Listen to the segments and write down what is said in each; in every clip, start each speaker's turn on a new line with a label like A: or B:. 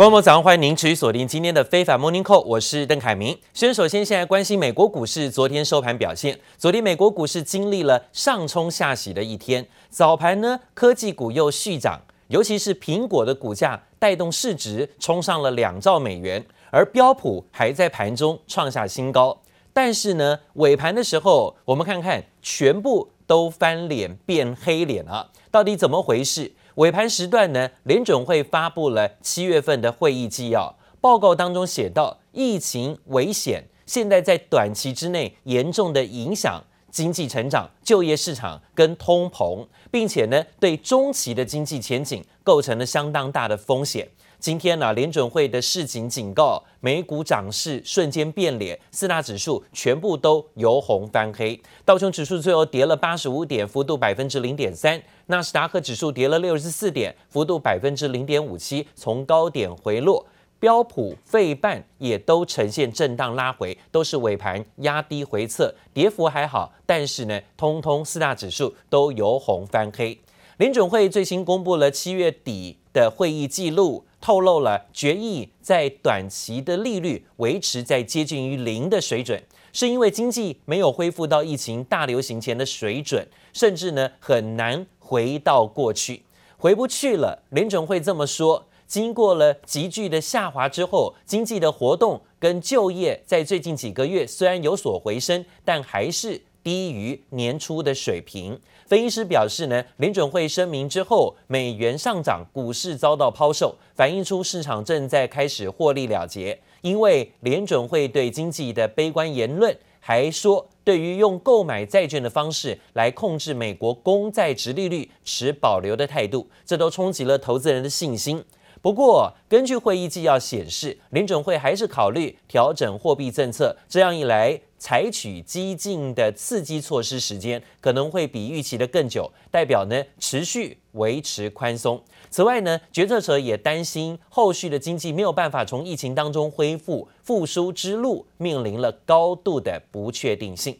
A: 观众朋友早上欢迎您持续锁定今天的非凡 Morning Call，我是邓凯明。先首先，现在关心美国股市昨天收盘表现。昨天美国股市经历了上冲下洗的一天，早盘呢科技股又续涨，尤其是苹果的股价带动市值冲上了两兆美元，而标普还在盘中创下新高。但是呢尾盘的时候，我们看看全部都翻脸变黑脸了，到底怎么回事？尾盘时段呢，联准会发布了七月份的会议纪要报告，当中写到，疫情危险，现在在短期之内严重的影响经济成长、就业市场跟通膨，并且呢，对中期的经济前景构成了相当大的风险。今天呢，联准会的市井警告，美股涨势瞬间变脸，四大指数全部都由红翻黑。道琼指数最后跌了八十五点，幅度百分之零点三；纳斯达克指数跌了六十四点，幅度百分之零点五七，从高点回落。标普、费半也都呈现震荡拉回，都是尾盘压低回测，跌幅还好，但是呢，通通四大指数都由红翻黑。联准会最新公布了七月底的会议记录。透露了决议在短期的利率维持在接近于零的水准，是因为经济没有恢复到疫情大流行前的水准，甚至呢很难回到过去，回不去了。联准会这么说，经过了急剧的下滑之后，经济的活动跟就业在最近几个月虽然有所回升，但还是。低于年初的水平。分析师表示呢，联准会声明之后，美元上涨，股市遭到抛售，反映出市场正在开始获利了结。因为联准会对经济的悲观言论，还说对于用购买债券的方式来控制美国公债殖利率持保留的态度，这都冲击了投资人的信心。不过，根据会议纪要显示，联准会还是考虑调整货币政策，这样一来。采取激进的刺激措施时间可能会比预期的更久，代表呢持续维持宽松。此外呢，决策者也担心后续的经济没有办法从疫情当中恢复，复苏之路面临了高度的不确定性。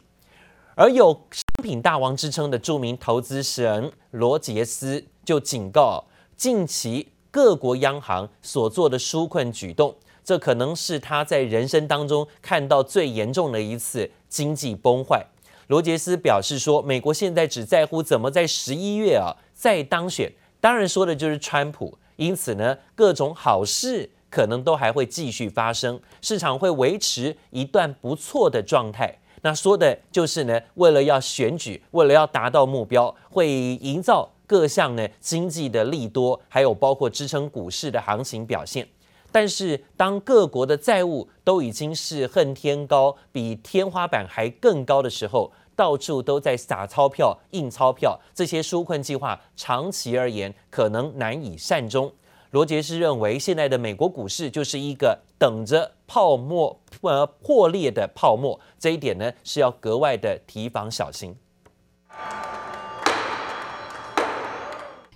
A: 而有商品大王之称的著名投资神罗杰斯就警告，近期各国央行所做的纾困举动。这可能是他在人生当中看到最严重的一次经济崩坏。罗杰斯表示说，美国现在只在乎怎么在十一月啊再当选，当然说的就是川普。因此呢，各种好事可能都还会继续发生，市场会维持一段不错的状态。那说的就是呢，为了要选举，为了要达到目标，会营造各项呢经济的利多，还有包括支撑股市的行情表现。但是，当各国的债务都已经是恨天高，比天花板还更高的时候，到处都在撒钞票、印钞票，这些纾困计划长期而言可能难以善终。罗杰斯认为，现在的美国股市就是一个等着泡沫呃破裂的泡沫，这一点呢是要格外的提防小心。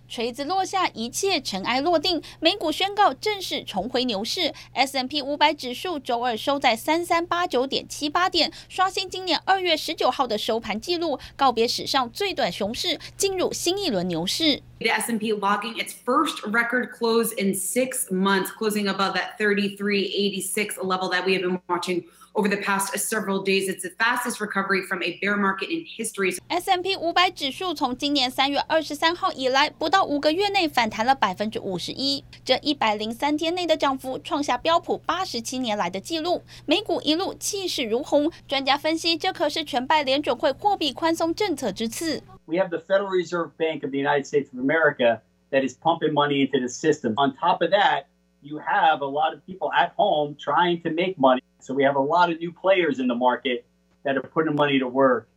B: 锤子落下，一切尘埃落定，美股宣告正式重回牛市。，S M P 五百指数周二收在三三八九点七八点，刷新今年二月十九号的收盘纪录，告别史上最短熊市，进入新一轮牛市。
C: The S&P logging its first record close in six months, closing above that 3386 level that we have been watching. Over the past several days, it's the fastest recovery from a bear market in history.
B: S&P 五百指数从今年三月二十三号以来，不到五个月内反弹了百分之五十一，这一百零三天内的涨幅创下标普八十七年来的纪录。美股一路气势如虹，专家分析，这可是全拜联准会货币宽松政策之赐。
D: We have the Federal Reserve Bank of the United States of America that is pumping money into the system. On top of that, you have a lot of people at home trying to make money. So we have a lot of new players in the market that are putting money to work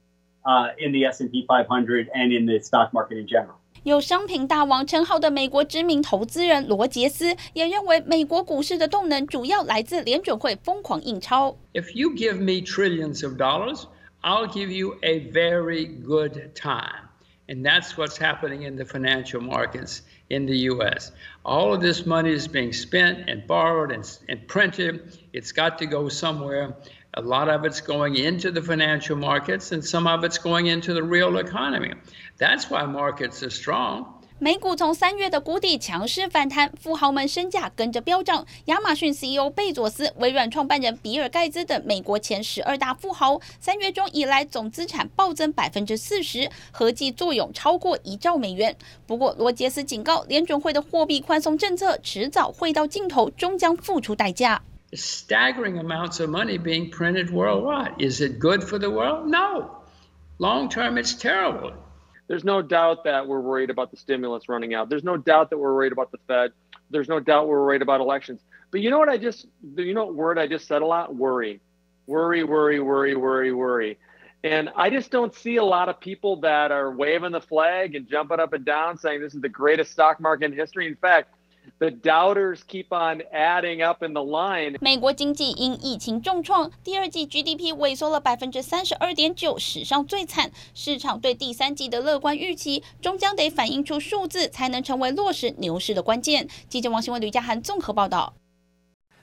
D: uh, in the S&P 500 and in the stock market in general.
B: 有商品大王称号的美国知名投资人罗杰斯也认为，美国股市的动能主要来自联准会疯狂印钞。
E: If you give me trillions of dollars, I'll give you a very good time. And that's what's happening in the financial markets in the U.S. All of this money is being spent and borrowed and, and printed. It's got to go somewhere. A lot of it's going into the financial markets and some of it's going into the real economy. That's why markets are strong.
B: 美股从三月的谷底强势反弹，富豪们身价跟着飙涨。亚马逊 CEO 贝佐斯、微软创办人比尔盖茨等美国前十二大富豪，三月中以来总资产暴增百分之四十，合计坐拥超过一兆美元。不过，罗杰斯警告，联准会的货币宽松政策迟早会到尽头，终将付出代价。
E: Staggering amounts of money being printed worldwide. Is it good for the world? No. Long term, it's terrible.
F: There's no doubt that we're worried about the stimulus running out. There's no doubt that we're worried about the Fed. There's no doubt we're worried about elections. But you know what I just, you know what word I just said a lot? Worry. Worry, worry, worry, worry, worry. And I just don't see a lot of people that are waving the flag and jumping up and down saying this is the greatest stock market in history. In fact, The doubters keep on adding up in the line.
B: 美国经济因疫情重创，第二季 GDP 萎缩了百分之三十二点九，史上最惨。市场对第三季的乐观预期，终将得反映出数字，才能成为落实牛市的关键。记者王新文、吕家涵综合报道。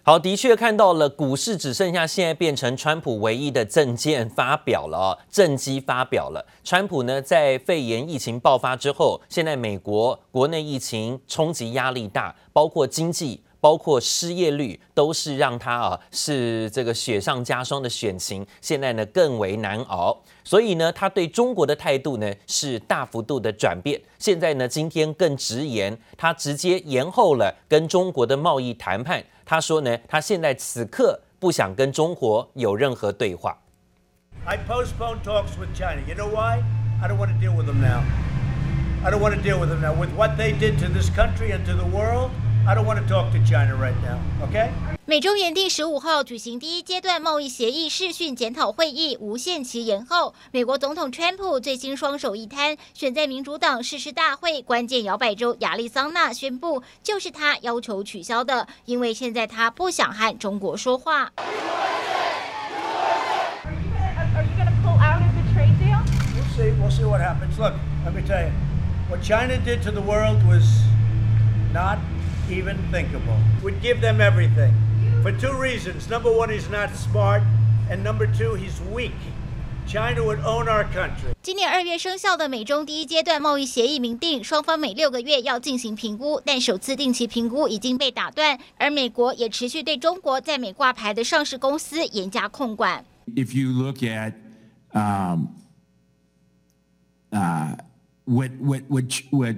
A: 好，的确看到了，股市只剩下现在变成川普唯一的政见发表了哦，政绩发表了。川普呢，在肺炎疫情爆发之后，现在美国国内疫情冲击压力大，包括经济。包括失业率都是让他啊是这个雪上加霜的选情，现在呢更为难熬，所以呢他对中国的态度呢是大幅度的转变，现在呢今天更直言，他直接延后了跟中国的贸易谈判，他说呢他现在此刻不想跟中国有任何对话。
G: I postpone talks with China. You know why? I don't want to deal with them now. I don't want to deal with them now. With what they did to this country and to the world. I don't want to talk to China right now, okay?
H: 美中原定十五号举行第一阶段贸易协议视讯检讨会议，无限期延后。美国总统川普最新双手一摊，选在民主党誓师大会关键摇摆州亚利桑那宣布，就是他要求取消的，因为现在他不想和中国说话。Are
G: you gonna pull out of the trade deal? We'll see. We'll see what happens. Look, let me tell you, what China did to the world was not. Even thinkable. Would give them everything. For two reasons. Number one, he's not smart. And number two, he's weak. China would own our country.
H: 今年二月生效的美中第一阶段贸易协议明定，双方每六个月要进行评估，但首次定期评估已经被打断，而美国也持续对中国在美挂牌的上市公司严加控管。
I: If you look at, um, uh, what, what, what, what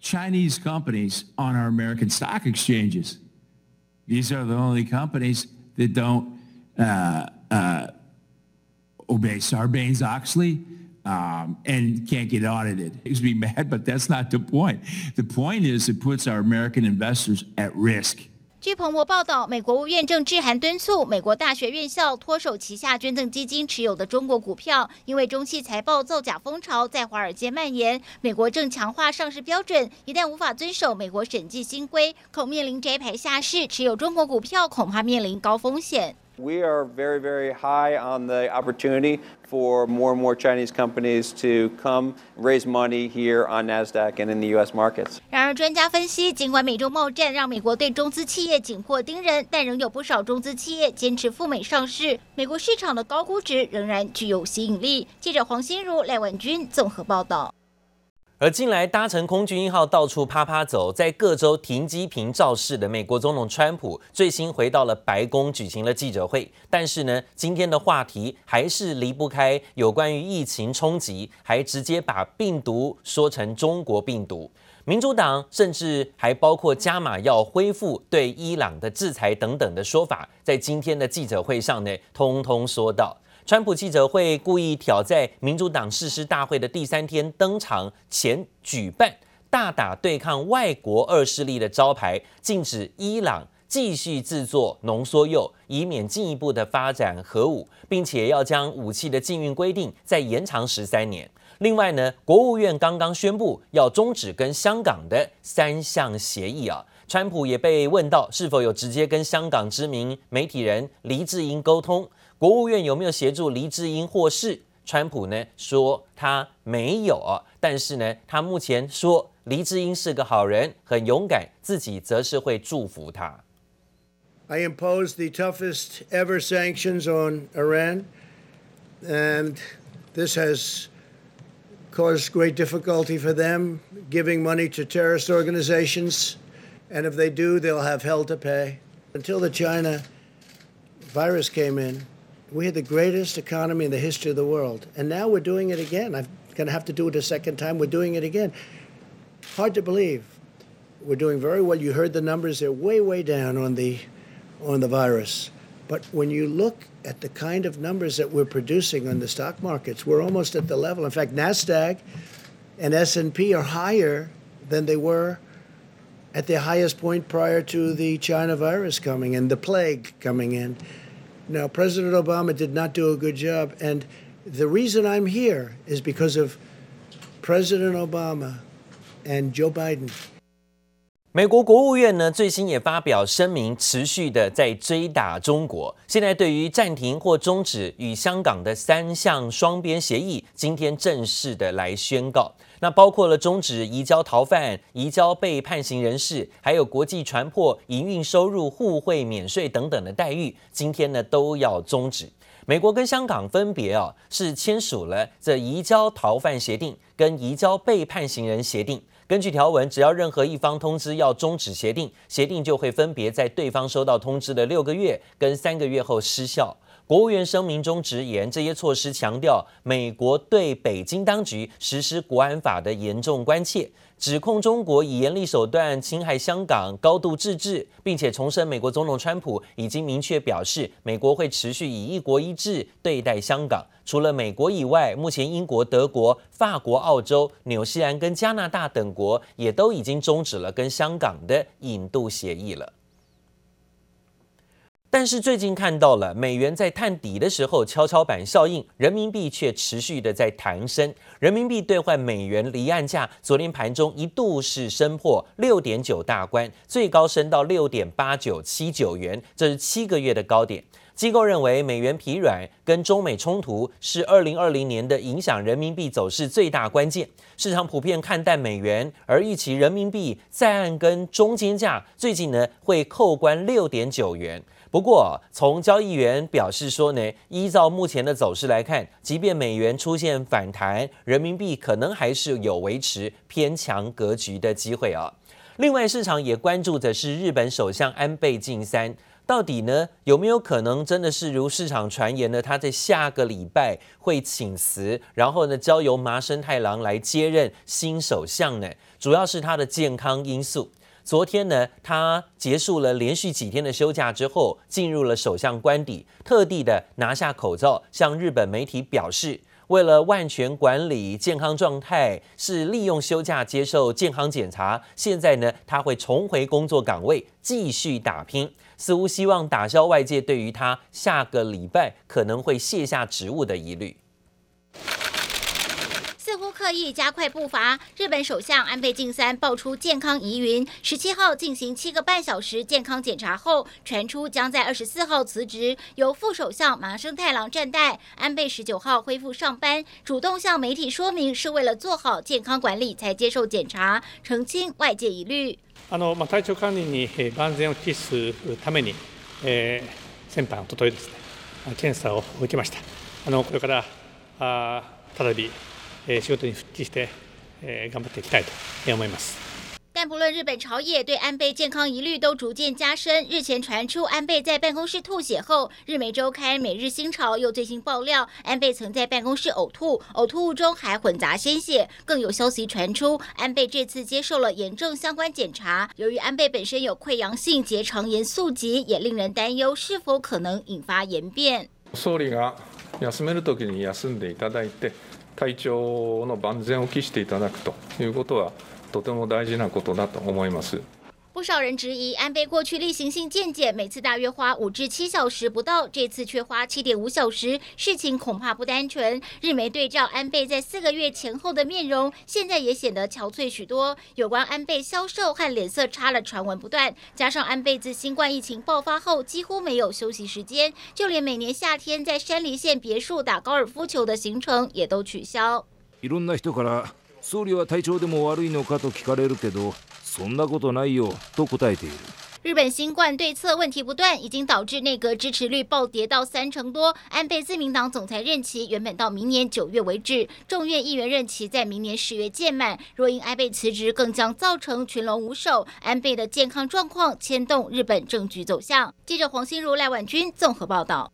I: Chinese companies on our American stock exchanges. These are the only companies that don't uh, uh, obey Sarbanes-Oxley um, and can't get audited. It be mad, but that's not the point. The point is it puts our American investors at risk.
H: 据彭博报道，美国务院正致函敦促美国大学院校脱手旗下捐赠基金持有的中国股票，因为中期财报造假风潮在华尔街蔓延。美国正强化上市标准，一旦无法遵守美国审计新规，恐面临摘牌下市。持有中国股票恐怕面临高风险。
J: We are very, very high on the opportunity for more and more Chinese companies to come raise money here on Nasdaq and in the U.S. markets.
H: 然而，专家分析，尽管美中贸战让美国对中资企业紧迫盯人，但仍有不少中资企业坚持赴美上市。美国市场的高估值仍然具有吸引力。记者黄心如、赖婉君综合报道。
A: 而近来搭乘空军一号到处趴趴走，在各州停机坪造势的美国总统川普，最新回到了白宫举行了记者会。但是呢，今天的话题还是离不开有关于疫情冲击，还直接把病毒说成中国病毒。民主党甚至还包括加码要恢复对伊朗的制裁等等的说法，在今天的记者会上呢，通通说到。川普记者会故意挑在民主党誓师大会的第三天登场前举办，大打对抗外国恶势力的招牌，禁止伊朗继续制作浓缩铀，以免进一步的发展核武，并且要将武器的禁运规定再延长十三年。另外呢，国务院刚刚宣布要终止跟香港的三项协议啊。川普也被问到是否有直接跟香港知名媒体人黎智英沟通。国务院有没有协助黎智英获释？川普呢说他没有啊，但是呢，他目前说黎智英是个好人，很勇敢，自己则是会祝福他。
G: I impose the toughest ever sanctions on Iran, and this has cause great difficulty for them giving money to terrorist organizations. And if they do, they'll have hell to pay. Until the China virus came in, we had the greatest economy in the history of the world. And now we're doing it again. I'm going to have to do it a second time. We're doing it again. Hard to believe. We're doing very well. You heard the numbers, they're way, way down on the, on the virus. But when you look at the kind of numbers that we're producing on the stock markets, we're almost at the level. In fact, Nasdaq and S&P are higher than they were at the highest point prior to the China virus coming and the plague coming in. Now, President Obama did not do a good job, and the reason I'm here is because of President Obama and Joe Biden.
A: 美国国务院呢，最新也发表声明，持续的在追打中国。现在对于暂停或终止与香港的三项双边协议，今天正式的来宣告。那包括了终止移交逃犯、移交被判刑人士，还有国际船舶营运收入互惠免税等等的待遇，今天呢都要终止。美国跟香港分别哦是签署了这移交逃犯协定跟移交被判刑人协定。根据条文，只要任何一方通知要终止协定，协定就会分别在对方收到通知的六个月跟三个月后失效。国务院声明中直言，这些措施强调美国对北京当局实施国安法的严重关切。指控中国以严厉手段侵害香港高度自治，并且重申美国总统川普已经明确表示，美国会持续以一国一制对待香港。除了美国以外，目前英国、德国、法国、澳洲、纽西兰跟加拿大等国也都已经终止了跟香港的引渡协议了。但是最近看到了美元在探底的时候，跷跷板效应，人民币却持续的在弹升。人民币兑换美元离岸价，昨天盘中一度是升破六点九大关，最高升到六点八九七九元，这是七个月的高点。机构认为，美元疲软跟中美冲突是二零二零年的影响人民币走势最大关键。市场普遍看淡美元，而预期人民币在岸跟中间价最近呢会扣关六点九元。不过，从交易员表示说呢，依照目前的走势来看，即便美元出现反弹，人民币可能还是有维持偏强格局的机会啊。另外，市场也关注的是日本首相安倍晋三，到底呢有没有可能真的是如市场传言呢？他在下个礼拜会请辞，然后呢交由麻生太郎来接任新首相呢？主要是他的健康因素。昨天呢，他结束了连续几天的休假之后，进入了首相官邸，特地的拿下口罩，向日本媒体表示，为了万全管理健康状态，是利用休假接受健康检查。现在呢，他会重回工作岗位，继续打拼，似乎希望打消外界对于他下个礼拜可能会卸下职务的疑虑。
H: 刻意加快步伐，日本首相安倍晋三爆出健康疑云，十七号进行七个半小时健康检查后，传出将在二十四号辞职，由副首相麻生太郎暂代。安倍十九号恢复上班，主动向媒体说明是为了做好健康管理才接受检查，澄清外界疑虑。
K: あのま体调管理に万全を期すために、えー、先般おとといですね検查を受けました。あのこれからあ再び。 仕事に复帰して顽张っていきたいと思います。
H: 但不论日本朝野对安倍健康疑虑都逐渐加深。日前传出安倍在办公室吐血后，日媒周刊《每日新潮》又最新爆料，安倍曾在办公室呕吐，呕吐物中还混杂鲜血。更有消息传出，安倍这次接受了炎症相关检查，由于安倍本身有溃疡性结肠炎宿疾，也令人担忧是否可能引发炎变。
L: 総理が休める时に休んでいただいて。 体調の万全を期していただくということはとても大事なことだと思います。
H: 不少人质疑安倍过去例行性健检每次大约花五至七小时不到，这次却花七点五小时，事情恐怕不单纯。日媒对照安倍在四个月前后的面容，现在也显得憔悴许多。有关安倍消瘦和脸色差的传闻不断，加上安倍自新冠疫情爆发后几乎没有休息时间，就连每年夏天在山梨县别墅打高尔夫球的行程也都取消。
M: いろんな人から総理は体调でも悪いのかと闻かれるけど。 そんなことないよと答えている。
H: 日本新冠对策问题不断，已经导致内阁支持率暴跌到三成多。安倍自民党总裁任期原本到明年九月为止，众院议员任期在明年十月届满。若因安倍辞职，更将造成群龙无首。安倍的健康状况牵动日本政局走向。记者黄心如、赖婉君综合报道。